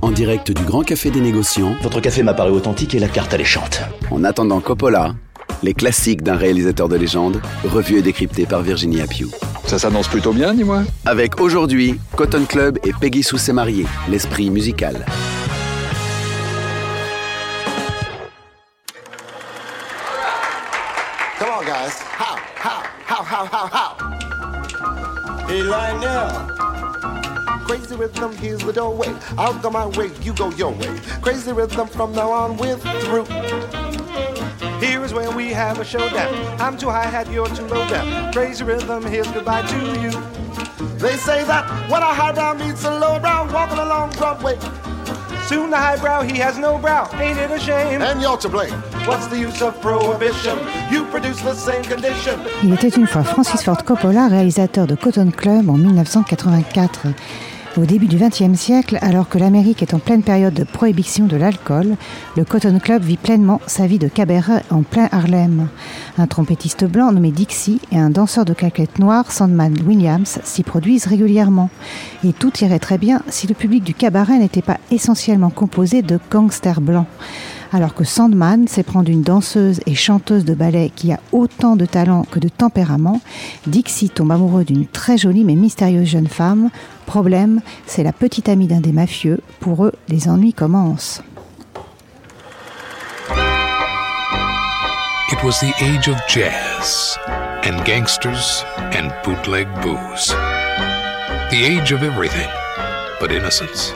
En direct du Grand Café des Négociants, Votre café m'a paru authentique et la carte alléchante. en attendant Coppola, les classiques d'un réalisateur de légende, revus et décryptés par Virginie Appiou. Ça s'annonce plutôt bien, dis-moi. Avec aujourd'hui Cotton Club et Peggy Sous ses mariés, l'esprit musical. Come on, guys. How, how, how, how, how, how? Crazy rhythm, here's the doorway. I'll go my way, you go your way. Crazy rhythm from now on, we're through. Here is where we have a showdown. I'm too high hat, you're too low down. Crazy rhythm, here's goodbye to you. They say that when a high down meets a low brow, walking along Broadway. Soon the highbrow, he has no brow. Ain't it a shame? And you're to blame. What's the use of prohibition? You produce the same condition. Il était une fois Francis Ford Coppola, réalisateur de Cotton Club en 1984. Au début du XXe siècle, alors que l'Amérique est en pleine période de prohibition de l'alcool, le Cotton Club vit pleinement sa vie de cabaret en plein Harlem. Un trompettiste blanc nommé Dixie et un danseur de claquettes noires, Sandman Williams, s'y produisent régulièrement. Et tout irait très bien si le public du cabaret n'était pas essentiellement composé de gangsters blancs. Alors que Sandman s'éprend une danseuse et chanteuse de ballet qui a autant de talent que de tempérament, Dixie tombe amoureux d'une très jolie mais mystérieuse jeune femme. Problème, c'est la petite amie d'un des mafieux. Pour eux, les ennuis commencent. It was the age of jazz and gangsters and bootleg booze. The age of everything but innocence.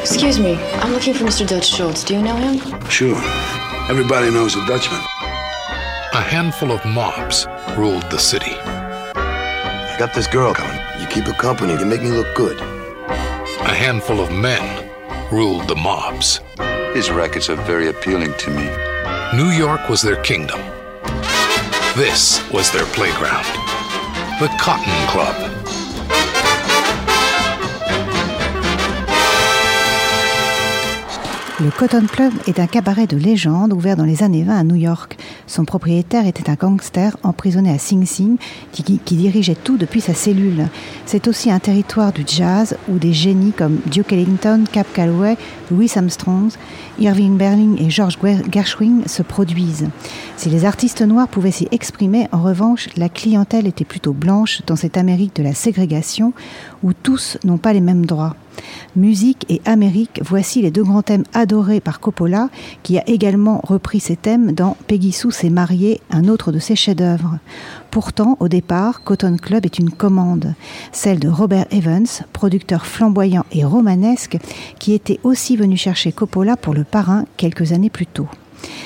Excuse me, I'm looking for Mr. Dutch Schultz. Do you know him? Sure. Everybody knows a Dutchman. A handful of mobs ruled the city. I got this girl coming. You keep her company, you make me look good. A handful of men ruled the mobs. His rackets are very appealing to me. New York was their kingdom. This was their playground. The Cotton Club. Le Cotton Club est un cabaret de légende ouvert dans les années 20 à New York. Son propriétaire était un gangster emprisonné à Sing Sing qui, dirigeait tout depuis sa cellule. C'est aussi un territoire du jazz où des génies comme Duke Ellington, Cap Calloway, Louis Armstrong, Irving Berlin et George Gershwin se produisent. Si les artistes noirs pouvaient s'y exprimer, en revanche, la clientèle était plutôt blanche dans cette Amérique de la ségrégation où tous n'ont pas les mêmes droits. Musique et Amérique, voici les deux grands thèmes adorés par Coppola, qui a également repris ces thèmes dans Peggy Sue s'est mariée, un autre de ses chefs-d'œuvre. Pourtant, au départ, Cotton Club est une commande, celle de Robert Evans, producteur flamboyant et romanesque, qui était aussi venu chercher Coppola pour le parrain quelques années plus tôt.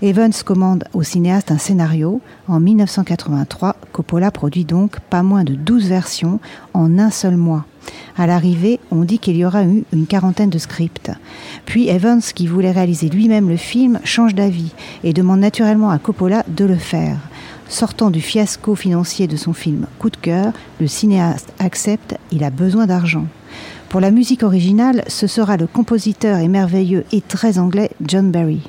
Evans commande au cinéaste un scénario. En 1983, Coppola produit donc pas moins de 12 versions en un seul mois. À l'arrivée, on dit qu'il y aura eu une quarantaine de scripts. Puis Evans, qui voulait réaliser lui-même le film, change d'avis et demande naturellement à Coppola de le faire. Sortant du fiasco financier de son film Coup de cœur, le cinéaste accepte, il a besoin d'argent. Pour la musique originale, ce sera le compositeur et merveilleux et très anglais John Barry.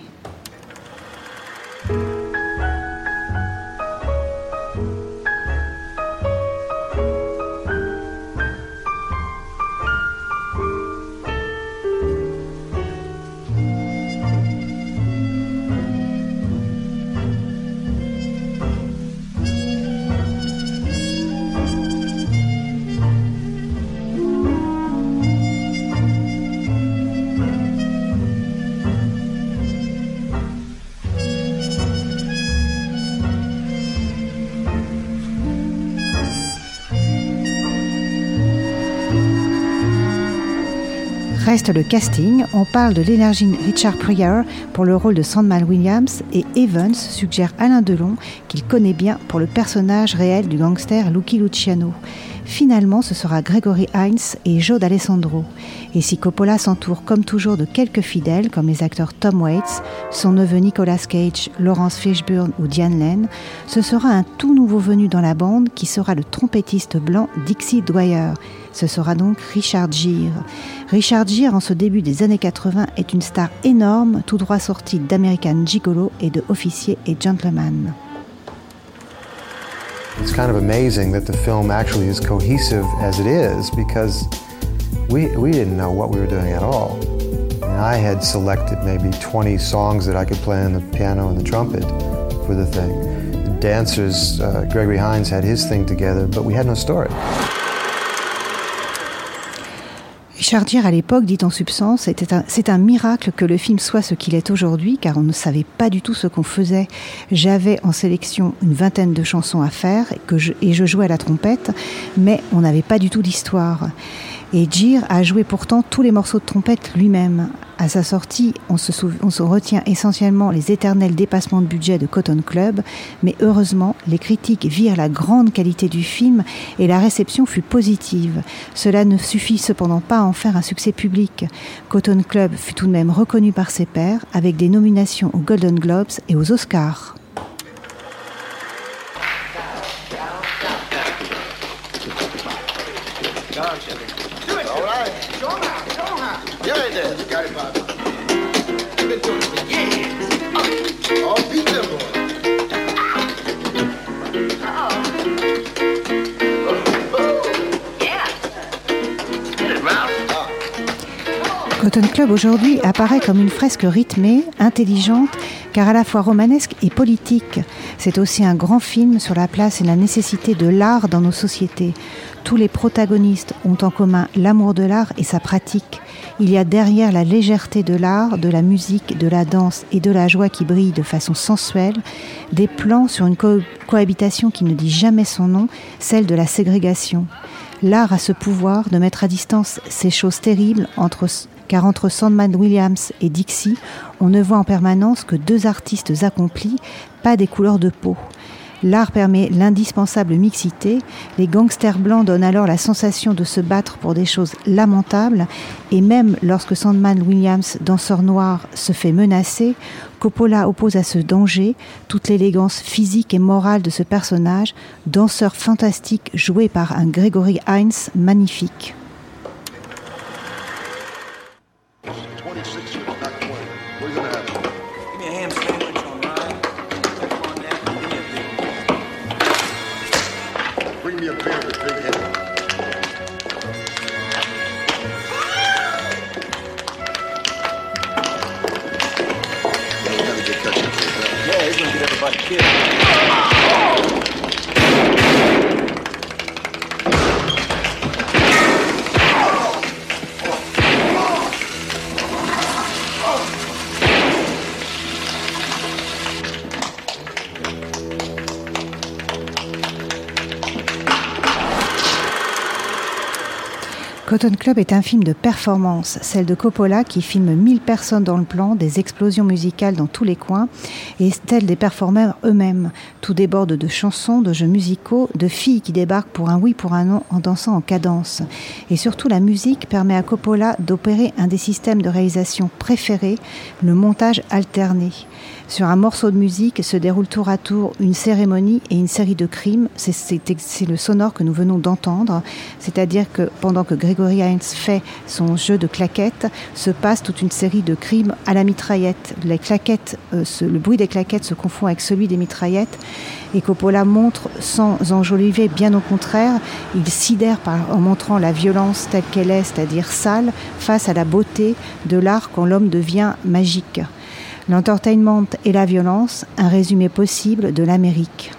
Reste le casting. On parle de l'énergie Richard Pryor pour le rôle de Sandman Williams et Evans suggère Alain Delon qu'il connaît bien pour le personnage réel du gangster Lucky Luciano. Finalement, ce sera Gregory Hines et Joe D'Alessandro. Et si Coppola s'entoure comme toujours de quelques fidèles, comme les acteurs Tom Waits, son neveu Nicolas Cage, Laurence Fishburne ou Diane Lane, ce sera un tout nouveau venu dans la bande qui sera le trompettiste blanc Dixie Dwyer. Ce sera donc Richard Gere. Richard Gere, en ce début des années 80, est une star énorme, tout droit sortie d'American Gigolo et de Officier et Gentleman. It's kind of amazing that the film actually is cohesive as it is because we, we didn't know what we were doing at all. And I had selected maybe 20 songs that I could play on the piano and the trumpet for the thing. The dancers, uh, Gregory Hines had his thing together, but we had no story. Richard à l'époque, dit en substance, c'est un, miracle que le film soit ce qu'il est aujourd'hui, car on ne savait pas du tout ce qu'on faisait. J'avais en sélection une vingtaine de chansons à faire, et, je, et je jouais à la trompette, mais on n'avait pas du tout d'histoire. Et Gere a joué pourtant tous les morceaux de trompette lui-même. À sa sortie, on se, on se, retient essentiellement les éternels dépassements de budget de Cotton Club, mais heureusement, les critiques virent la grande qualité du film et la réception fut positive. Cela ne suffit cependant pas à en faire un succès public. Cotton Club fut tout de même reconnu par ses pairs avec des nominations aux Golden Globes et aux Oscars. Cotton Club aujourd'hui apparaît comme une fresque rythmée, intelligente, car à la fois romanesque et politique. C'est aussi un grand film sur la place et la nécessité de l'art dans nos sociétés. Tous les protagonistes ont en commun l'amour de l'art et sa pratique. Il y a derrière la légèreté de l'art, de la musique, de la danse et de la joie qui brille de façon sensuelle, des plans sur une co cohabitation qui ne dit jamais son nom, celle de la ségrégation. L'art a ce pouvoir de mettre à distance ces choses terribles entre car entre Sandman Williams et Dixie, on ne voit en permanence que deux artistes accomplis, pas des couleurs de peau. L'art permet l'indispensable mixité, les gangsters blancs donnent alors la sensation de se battre pour des choses lamentables, et même lorsque Sandman Williams, danseur noir, se fait menacer, Coppola oppose à ce danger toute l'élégance physique et morale de ce personnage, danseur fantastique joué par un Gregory Hines magnifique. six years, not 20. What are you going to have? Cotton Club est un film de performance, celle de Coppola qui filme 1000 personnes dans le plan, des explosions musicales dans tous les coins, et telle des performeurs eux-mêmes. Tout déborde de chansons, de jeux musicaux, de filles qui débarquent pour un oui, pour un non, en dansant en cadence. Et surtout, la musique permet à Coppola d'opérer un des systèmes de réalisation préférés, le montage alterné. Sur un morceau de musique se déroule tour à tour une cérémonie et une série de crimes. C'est le sonore que nous venons d'entendre. C'est-à-dire que pendant que Gregory Hines fait son jeu de claquettes, se passe toute une série de crimes à la mitraillette. Les claquettes, euh, le bruit des claquettes se confond avec celui des mitraillettes. Et Coppola montre sans enjoliver, bien au contraire, il sidère en montrant la violence telle qu'elle est, c'est-à-dire sale, face à la beauté de l'art quand l'homme devient magique. L'entertainment et la violence, un résumé possible de l'Amérique.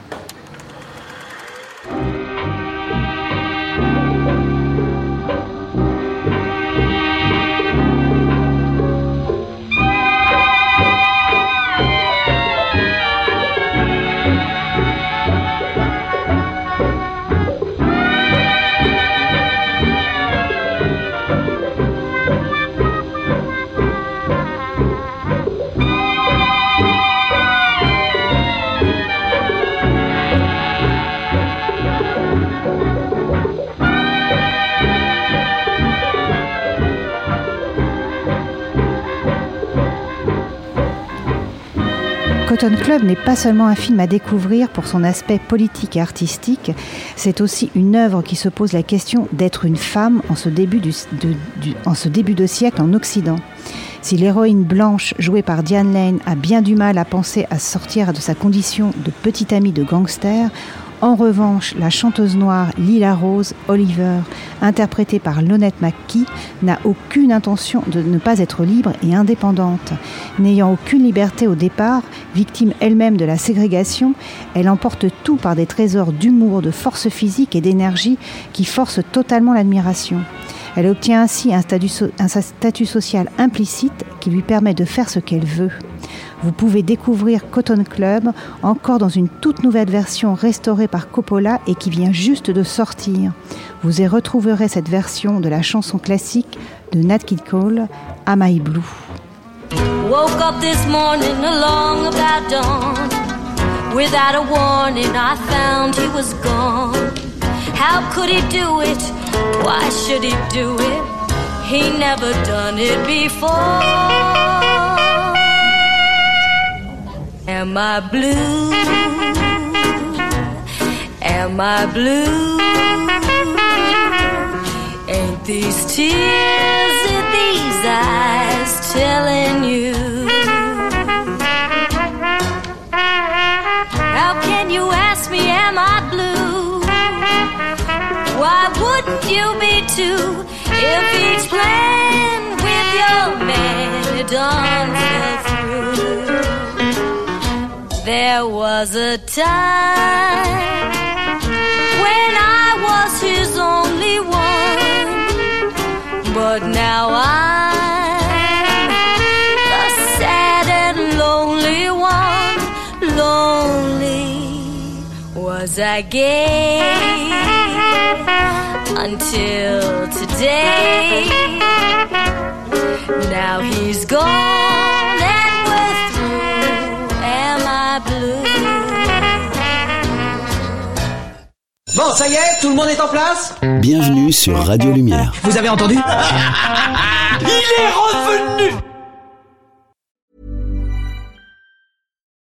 Club n'est pas seulement un film à découvrir pour son aspect politique et artistique, c'est aussi une œuvre qui se pose la question d'être une femme en ce début, de, en ce début de siècle en Occident. Si l'héroïne blanche jouée par Diane Lane a bien du mal à penser à sortir de sa condition de petite amie de gangster, en revanche, la chanteuse noire Lila Rose Oliver, interprétée par Lonette McKee, n'a aucune intention de ne pas être libre et indépendante. N'ayant aucune liberté au départ, victime elle-même de la ségrégation, elle emporte tout par des trésors d'humour, de force physique et d'énergie qui forcent totalement l'admiration. Elle obtient ainsi un statut, un statut social implicite qui lui permet de faire ce qu'elle veut. Vous pouvez découvrir Cotton Club encore dans une toute nouvelle version restaurée par Coppola et qui vient juste de sortir. Vous y retrouverez cette version de la chanson classique de Nat King Cole, Am I Blue. Woke up this morning along about dawn. Without a warning, I found he was gone. How could he do it? Why should he do it? He never done it before. Am I blue? Am I blue? Ain't these tears in these eyes telling you? How can you ask me, am I blue? Why wouldn't you be too if each plan There was a time when I was his only one, but now I'm the sad and lonely one. Lonely was I gay until today. Now he's gone Bon, ça y est, tout le monde est en place Bienvenue sur Radio Lumière. Vous avez entendu Il est revenu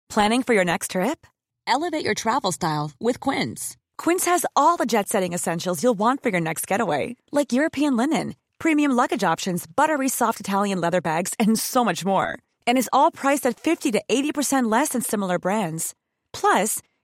Planning for your next trip? Elevate your travel style with Quince. Quince has all the jet setting essentials you'll want for your next getaway, like European linen, premium luggage options, buttery soft Italian leather bags, and so much more. And is all priced at 50 to 80% less than similar brands. Plus,